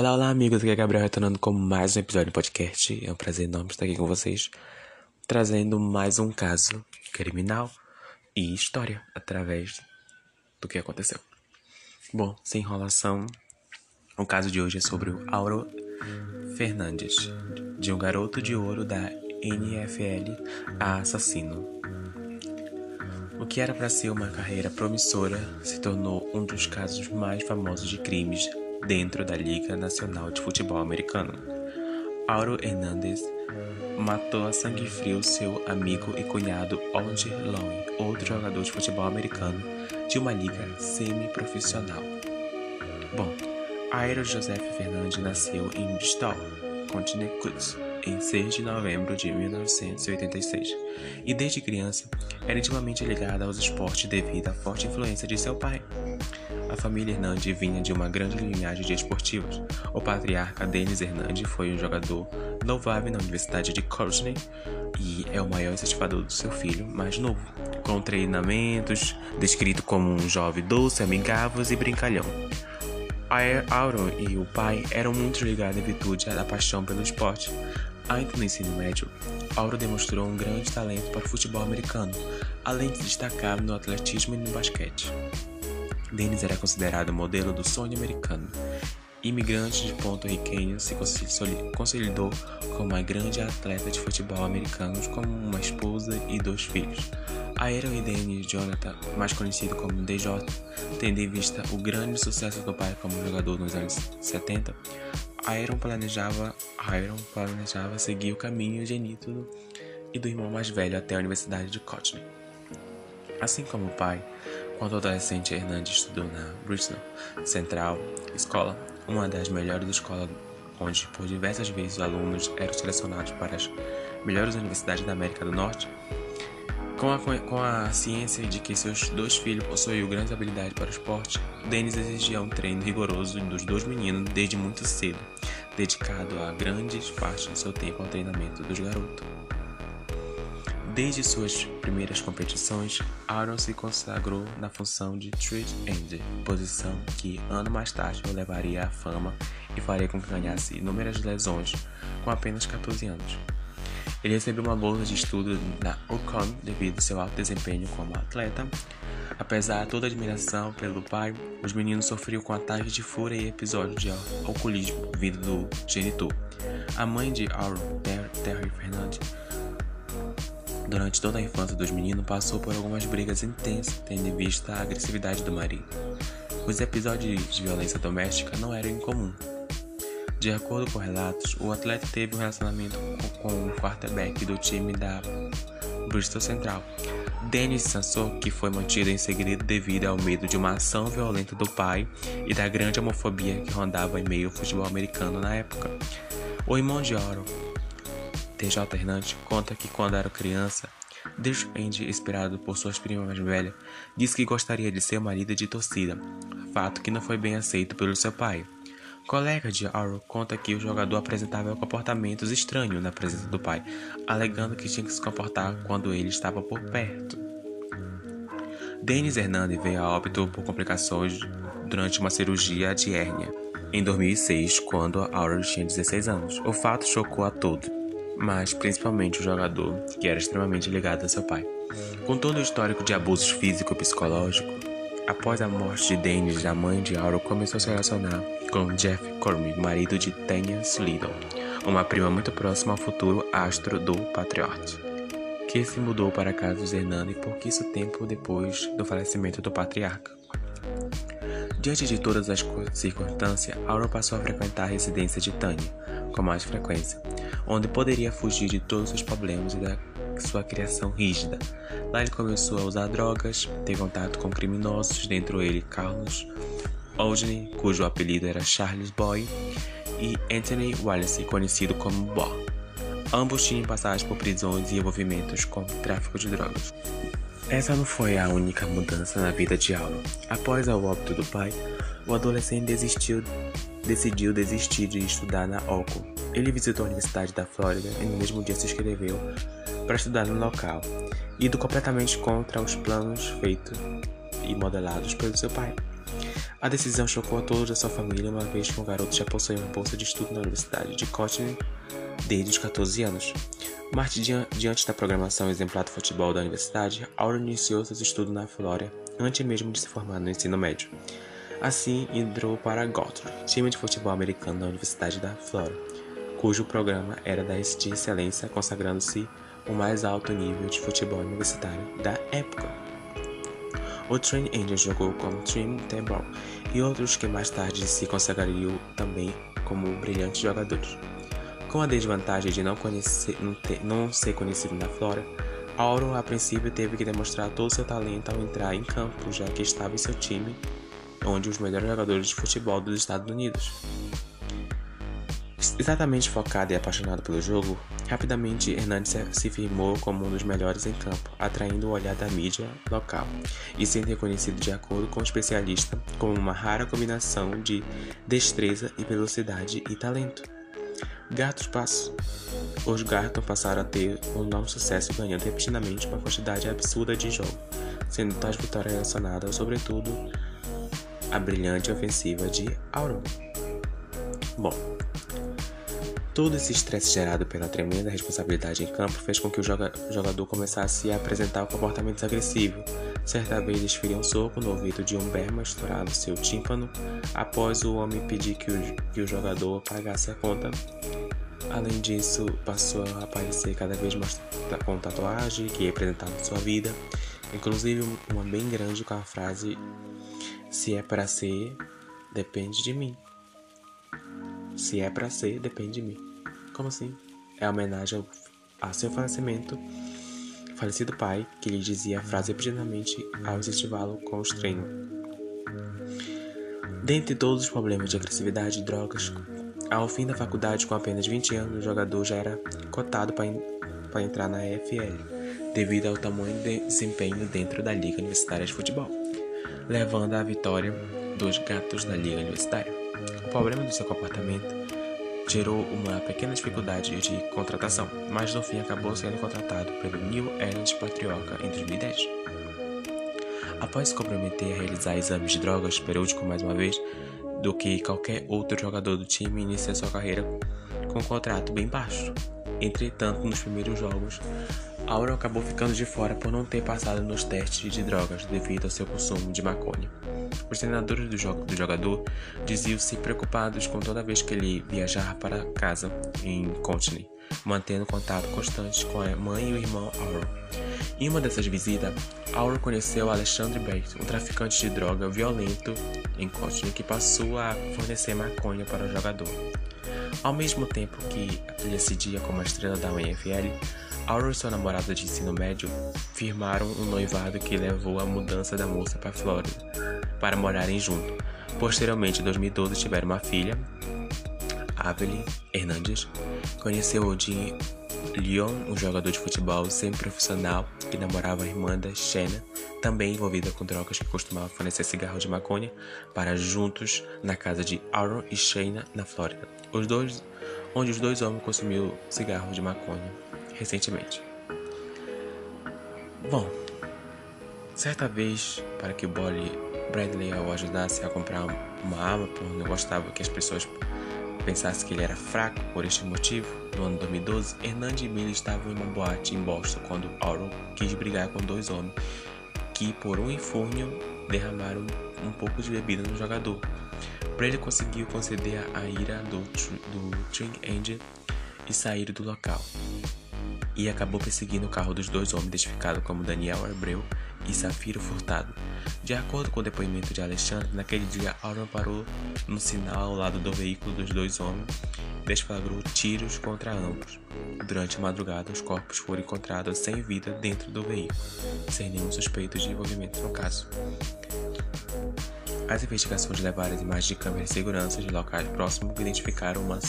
Olá, olá, amigos. Aqui é Gabriel retornando com mais um episódio do podcast. É um prazer enorme estar aqui com vocês, trazendo mais um caso criminal e história através do que aconteceu. Bom, sem enrolação, o caso de hoje é sobre o Auro Fernandes, de um garoto de ouro da NFL a assassino. O que era para ser uma carreira promissora se tornou um dos casos mais famosos de crimes dentro da Liga Nacional de Futebol Americano. Auro Hernandez matou a sangue frio seu amigo e cunhado Alger Lowe, outro jogador de futebol americano de uma liga semi-profissional. Bom, Airo Joseph Fernandes nasceu em Bristol, Connecticut, em 6 de novembro de 1986, e desde criança era intimamente ligada aos esportes devido à forte influência de seu pai. A família Hernandes vinha de uma grande linhagem de esportivos. O patriarca Denis Hernandes foi um jogador louvável na Universidade de Courtney e é o maior incentivador do seu filho mais novo, com treinamentos, descrito como um jovem doce, amigável e brincalhão. Aaron e o pai eram muito ligados à virtude e à paixão pelo esporte. Ainda no ensino médio, Auro demonstrou um grande talento para o futebol americano, além de destacar no atletismo e no basquete. Dennis era considerado o modelo do sonho americano. Imigrante de porto-riquenho, se consolidou como uma grande atleta de futebol americano com uma esposa e dois filhos. Aaron e Dennis Jonathan, mais conhecido como DJ, tendo em vista o grande sucesso do pai como jogador nos anos 70, Aaron planejava, Aaron planejava seguir o caminho genito e do irmão mais velho até a Universidade de Courtney. Assim como o pai, quando adolescente, Hernandes estudou na Bristol Central Escola, uma das melhores escolas onde por diversas vezes os alunos eram selecionados para as melhores universidades da América do Norte. Com a, com a ciência de que seus dois filhos possuíam grandes habilidades para o esporte, Dennis exigia um treino rigoroso dos dois meninos desde muito cedo, dedicado a grandes partes de seu tempo ao treinamento dos garotos. Desde suas primeiras competições, Aaron se consagrou na função de Street End, posição que, ano mais tarde, o levaria à fama e faria com que ganhasse inúmeras lesões com apenas 14 anos. Ele recebeu uma bolsa de estudo na UConn devido ao seu alto desempenho como atleta. Apesar de toda a admiração pelo pai, os meninos sofriam com ataques de fúria e episódios de alcoolismo vindo do genitor. A mãe de Aaron, Terry Fernandes, Durante toda a infância dos meninos, passou por algumas brigas intensas, tendo em vista a agressividade do marido. Os episódios de violência doméstica não eram incomum. De acordo com relatos, o atleta teve um relacionamento com o quarterback do time da Bristol Central, Dennis Sansor, que foi mantido em segredo devido ao medo de uma ação violenta do pai e da grande homofobia que rondava em meio ao futebol americano na época. O irmão de Oro, TJ Hernandes conta que quando era criança, Andy, inspirado por suas primas mais velhas, disse que gostaria de ser marido de torcida, fato que não foi bem aceito pelo seu pai. Colega de Arrow conta que o jogador apresentava comportamentos estranhos na presença do pai, alegando que tinha que se comportar quando ele estava por perto. Denis Hernandes veio a óbito por complicações durante uma cirurgia de hérnia em 2006, quando Auro tinha 16 anos. O fato chocou a todos mas principalmente o jogador, que era extremamente ligado a seu pai. Com todo o histórico de abusos físico e psicológico, após a morte de Dennis, a mãe de Auro começou a se relacionar com Jeff Cormier, marido de Tanya Slidell, uma prima muito próxima ao futuro astro do Patriot, que se mudou para a casa dos Hernani pouquíssimo tempo depois do falecimento do patriarca. Diante de todas as circunstâncias, Auro passou a frequentar a residência de Tanya com mais frequência, onde poderia fugir de todos os problemas e da sua criação rígida. Lá ele começou a usar drogas, ter contato com criminosos, dentre eles Carlos Oldney, cujo apelido era Charles Boy, e Anthony Wallace, conhecido como Bo. Ambos tinham passagem por prisões e envolvimentos com tráfico de drogas. Essa não foi a única mudança na vida de Auro. Após o óbito do pai, o adolescente desistiu, decidiu desistir de estudar na OCO. Ele visitou a Universidade da Flórida e no mesmo dia se inscreveu para estudar no local, indo completamente contra os planos feitos e modelados pelo seu pai. A decisão chocou a todos da sua família, uma vez que o garoto já possuía uma bolsa de estudo na Universidade de Cotton desde os 14 anos. Mas diante da programação exemplar do futebol da universidade, Auro iniciou seus estudos na Flórida antes mesmo de se formar no ensino médio. Assim, entrou para Gothard, time de futebol americano da Universidade da Flórida, cujo programa era da de excelência, consagrando-se o mais alto nível de futebol universitário da época. O Train Angel jogou como Trim Tebal e outros que mais tarde se consagrariam também como brilhantes jogadores. Com a desvantagem de não, conhecer, não, ter, não ser conhecido na Flora, Auro a princípio teve que demonstrar todo seu talento ao entrar em campo, já que estava em seu time, onde os melhores jogadores de futebol dos Estados Unidos. Exatamente focado e apaixonado pelo jogo, rapidamente Hernandes se firmou como um dos melhores em campo, atraindo o olhar da mídia local e sendo reconhecido de acordo com o especialista como uma rara combinação de destreza e velocidade e talento. Gatos Passo. Os Garton passaram a ter um enorme sucesso ganhando repetidamente uma quantidade absurda de jogos, sendo tais vitórias relacionadas sobretudo à brilhante ofensiva de Auron. Bom, todo esse estresse gerado pela tremenda responsabilidade em campo fez com que o jogador começasse a apresentar um comportamento agressivo. Certa vez desferiu um soco no ouvido de um berma estourado seu tímpano após o homem pedir que o, que o jogador pagasse a conta Além disso, passou a aparecer cada vez mais com tatuagem que representava sua vida, inclusive uma bem grande com a frase: Se é para ser, depende de mim. Se é para ser, depende de mim. Como assim? É homenagem ao, seu falecimento, falecido pai, que lhe dizia a frase repetidamente ao incentivá-lo com os treinos. Dentre todos os problemas de agressividade e drogas, ao fim da faculdade, com apenas 20 anos, o jogador já era cotado para entrar na EFL, devido ao tamanho de desempenho dentro da Liga Universitária de Futebol, levando à vitória dos gatos da Liga Universitária. O problema do seu comportamento gerou uma pequena dificuldade de contratação, mas no fim acabou sendo contratado pelo New Orleans Patrioca em 2010. Após se comprometer a realizar exames de drogas periódicos mais uma vez, do que qualquer outro jogador do time inicia sua carreira com um contrato bem baixo. Entretanto, nos primeiros jogos, Auro acabou ficando de fora por não ter passado nos testes de drogas devido ao seu consumo de maconha. Os treinadores do, jo do jogador diziam-se preocupados com toda vez que ele viajava para casa em Courtney, mantendo contato constante com a mãe e o irmão Auro. Em uma dessas visitas, Auro conheceu Alexandre Bates, um traficante de droga violento em Courtney que passou a fornecer maconha para o jogador. Ao mesmo tempo que ele assidia como a estrela da UNFL, Auro e sua namorada de ensino médio firmaram um noivado que levou à mudança da moça para Flórida para morarem juntos. Posteriormente, em 2012, tiveram uma filha, Avelyn Hernandes. Conheceu Odin Leon, um jogador de futebol semi-profissional que namorava a irmã da Shanna, também envolvida com drogas que costumava fornecer cigarros de maconha para juntos na casa de Aaron e Shayna, na Flórida, os dois, onde os dois homens consumiram cigarros de maconha recentemente. Bom, certa vez, para que o Bradley o ajudasse a comprar uma arma, porque não gostava que as pessoas pensassem que ele era fraco por este motivo, no ano 2012, Hernandes e Billy estavam em uma boate em Boston quando Auron quis brigar com dois homens que, por um infúrnio, derramaram um pouco de bebida no jogador. Brady conseguiu conceder a ira do, do Tring Angel e sair do local. E acabou perseguindo o carro dos dois homens identificados como Daniel Abreu e Safiro Furtado. De acordo com o depoimento de Alexandre, naquele dia Auron parou no sinal ao lado do veículo dos dois homens e desflagrou tiros contra ambos. Durante a madrugada, os corpos foram encontrados sem vida dentro do veículo, sem nenhum suspeito de envolvimento no caso. As investigações levaram as imagens de câmeras de segurança de locais próximos que identificaram uma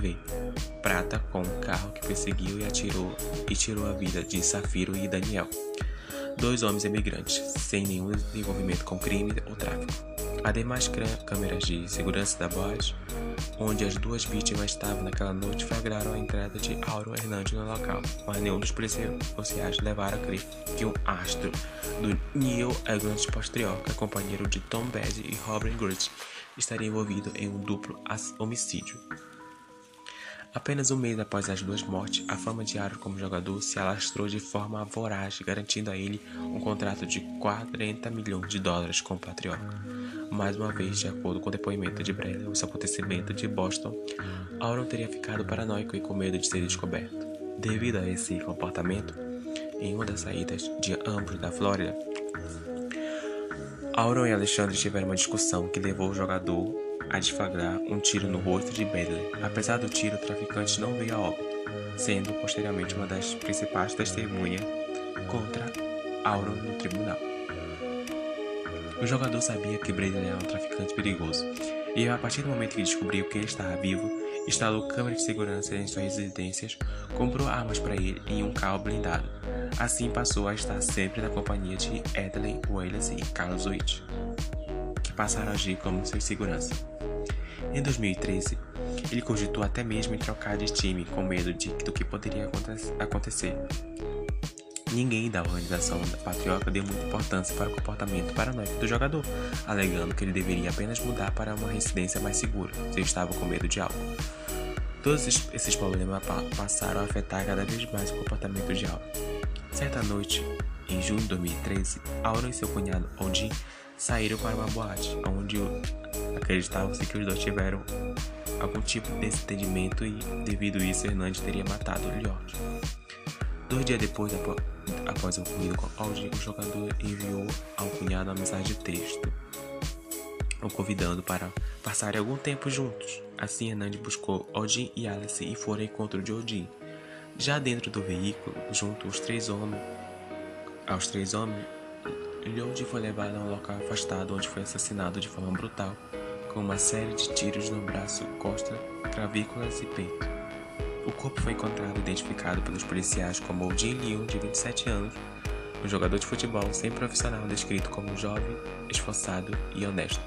CUV prata com um carro que perseguiu e atirou e tirou a vida de Safiro e Daniel dois homens imigrantes, sem nenhum envolvimento com crime ou tráfico. Ademais, câmeras de segurança da Bosch onde as duas vítimas estavam naquela noite, flagraram a entrada de Auro Hernandes no local, mas nenhum dos policiais levaram a crer que um astro do Neil England Patriarca, companheiro de Tom Bede e Robin Grudge, estaria envolvido em um duplo homicídio. Apenas um mês após as duas mortes, a fama de Aro como jogador se alastrou de forma voraz, garantindo a ele um contrato de 40 milhões de dólares com o Patriota. Mais uma vez, de acordo com o depoimento de Bradley, os acontecimentos de Boston, Aaron teria ficado paranoico e com medo de ser descoberto. Devido a esse comportamento, em uma das saídas de ambos da Flórida, Auron e Alexandre tiveram uma discussão que levou o jogador a desflagrar um tiro no rosto de Bedley. Apesar do tiro, o traficante não veio a óbito, sendo posteriormente uma das principais testemunhas contra Auron no tribunal. O jogador sabia que Bradley era um traficante perigoso, e a partir do momento que descobriu que ele estava vivo, instalou câmeras de segurança em suas residências, comprou armas para ele em um carro blindado. Assim passou a estar sempre na companhia de Edley Wallace e Carlos Witt, passaram a agir como seus segurança. Em 2013, ele cogitou até mesmo em trocar de time com medo de, do que poderia acontecer. Ninguém da organização Patriota deu muita importância para o comportamento paranoico do jogador, alegando que ele deveria apenas mudar para uma residência mais segura, se estava com medo de algo. Todos esses problemas passaram a afetar cada vez mais o comportamento de Auro. Certa noite, em junho de 2013, Auro e seu cunhado Odin saíram para uma boate, onde acreditavam-se que os dois tiveram algum tipo de desentendimento e, devido a isso, Hernandes teria matado Lloyd. Dois dias depois, após o ocorrido com Aldi, o jogador enviou ao cunhado uma mensagem de texto, o convidando para passarem algum tempo juntos. Assim, Hernandes buscou Odin e Alice e foram ao encontro de Odin. Já dentro do veículo, junto aos três homens, aos três homens, Lloyd foi levado a um local afastado onde foi assassinado de forma brutal, com uma série de tiros no braço, costa, clavículas e peito. O corpo foi encontrado e identificado pelos policiais como Odin Leon, de 27 anos, um jogador de futebol sem profissional descrito como jovem, esforçado e honesto.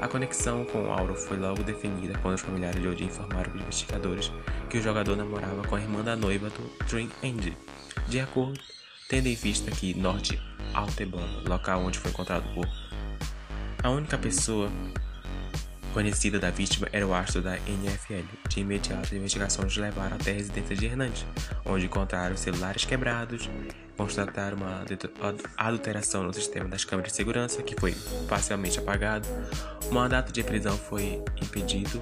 A conexão com Auro foi logo definida quando os familiares de Odin informaram os investigadores que o jogador namorava com a irmã da noiva do Dream Andy. De acordo, tendo em vista que Norte Alteban, local onde foi encontrado o corpo. A única pessoa conhecida da vítima era o astro da NFL. De imediato, as investigações levaram até a residência de Hernandes, onde encontraram celulares quebrados, constataram uma adulteração no sistema das câmeras de segurança, que foi parcialmente apagado. O mandato de prisão foi impedido,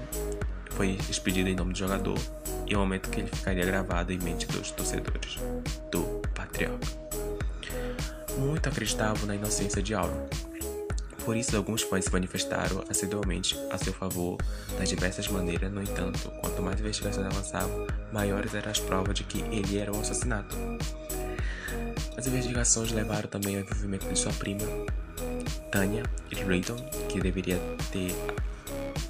foi expedido em nome do jogador, e o momento que ele ficaria gravado em mente dos torcedores do Patriota muito acreditavam na inocência de Auro. Por isso, alguns fãs se manifestaram assiduamente a seu favor das diversas maneiras. No entanto, quanto mais investigações avançavam, maiores eram as provas de que ele era um assassinato. As investigações levaram também ao envolvimento de sua prima, Tanya Riddon, que deveria ter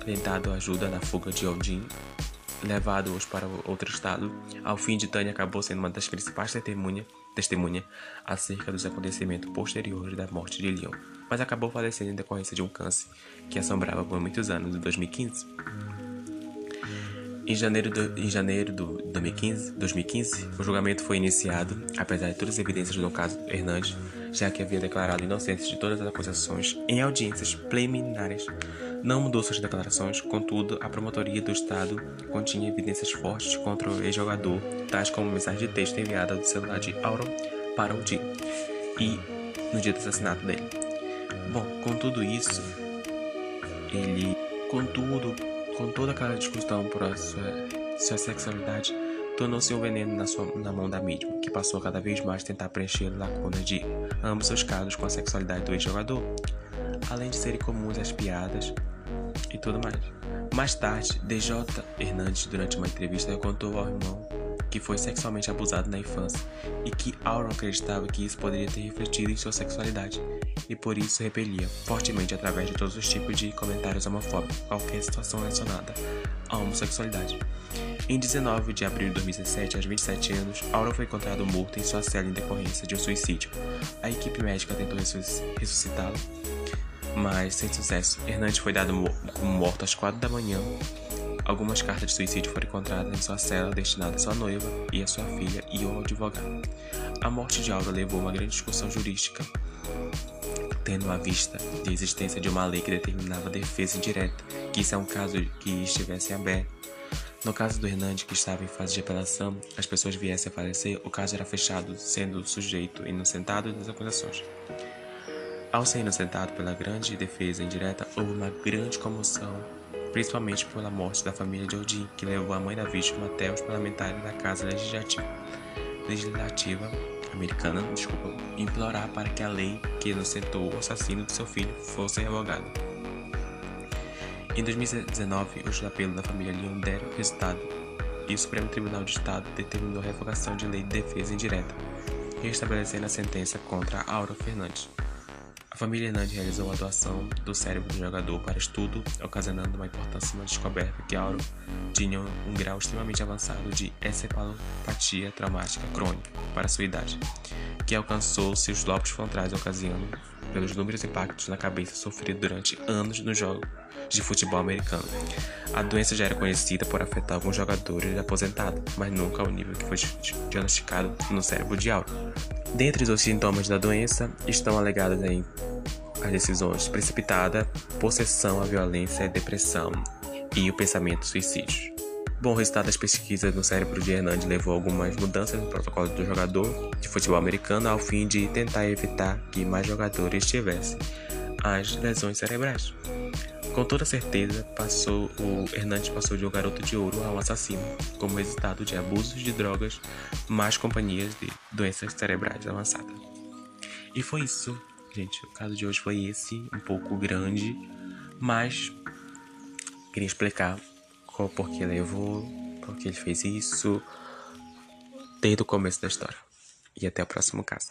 tentado ajuda na fuga de Odin, levado-os para outro estado. Ao fim de Tanya acabou sendo uma das principais testemunhas testemunha acerca dos acontecimentos posteriores da morte de Leon, mas acabou falecendo em decorrência de um câncer que assombrava por muitos anos em 2015. Em janeiro, do, em janeiro de 2015, 2015, o julgamento foi iniciado, apesar de todas as evidências no caso Hernandes, já que havia declarado inocência de todas as acusações em audiências preliminares. Não mudou suas declarações, contudo, a promotoria do Estado continha evidências fortes contra o ex-jogador, tais como mensagem de texto enviada do celular de Auron para o dia e no dia do assassinato dele. Bom, com tudo isso, ele, contudo, com toda aquela discussão por sua, sua sexualidade, tornou-se um veneno na, sua, na mão da mídia, que passou cada vez mais a tentar preencher lacunas de ambos seus casos com a sexualidade do ex-jogador, além de serem comuns as piadas e tudo mais. Mais tarde, DJ Hernandes, durante uma entrevista, contou ao irmão que foi sexualmente abusado na infância e que Auron acreditava que isso poderia ter refletido em sua sexualidade e por isso repelia fortemente através de todos os tipos de comentários homofóbicos qualquer situação relacionada à homossexualidade. Em 19 de abril de 2017, aos 27 anos, Auron foi encontrado morto em sua cela em decorrência de um suicídio. A equipe médica tentou ressuscitá-lo, mas sem sucesso. Hernandes foi dado como morto às 4 da manhã Algumas cartas de suicídio foram encontradas em sua cela destinada à sua noiva e à sua filha e ao advogado. A morte de Aura levou a uma grande discussão jurídica, tendo à vista de existência de uma lei que determinava a defesa indireta, que isso é um caso que estivesse aberto. No caso do Hernandes, que estava em fase de apelação, as pessoas viessem a falecer, o caso era fechado, sendo o sujeito inocentado das acusações. Ao ser inocentado pela grande defesa indireta, houve uma grande comoção, principalmente pela morte da família de Odin, que levou a mãe da vítima até os parlamentares da Casa Legislativa, legislativa americana desculpa, implorar para que a lei que inocentou o assassino de seu filho fosse revogada. Em 2019, os apelos da família Leon deram resultado e o Supremo Tribunal de Estado determinou a revogação de lei de defesa indireta, restabelecendo a sentença contra Aura Fernandes. A família Hernandes realizou a doação do cérebro do jogador para estudo, ocasionando uma importantíssima descoberta que Auro tinha um grau extremamente avançado de encefalopatia traumática crônica para sua idade, que alcançou seus lobos frontais ocasionando pelos inúmeros impactos na cabeça sofridos durante anos no jogo de futebol americano. A doença já era conhecida por afetar alguns jogadores aposentados, mas nunca ao nível que foi diagnosticado no cérebro de Auro. Dentre os sintomas da doença estão alegados em as decisões precipitadas, possessão à violência, depressão e o pensamento suicídio. Bom, o resultado das pesquisas no cérebro de Hernandes levou a algumas mudanças no protocolo do jogador de futebol americano ao fim de tentar evitar que mais jogadores tivessem as lesões cerebrais. Com toda certeza, passou, o Hernandes passou de um garoto de ouro a um assassino, como resultado de abusos de drogas, más companhias de doenças cerebrais avançadas. E foi isso, gente. O caso de hoje foi esse, um pouco grande, mas queria explicar qual porquê levou, porque ele fez isso, desde o começo da história. E até o próximo caso.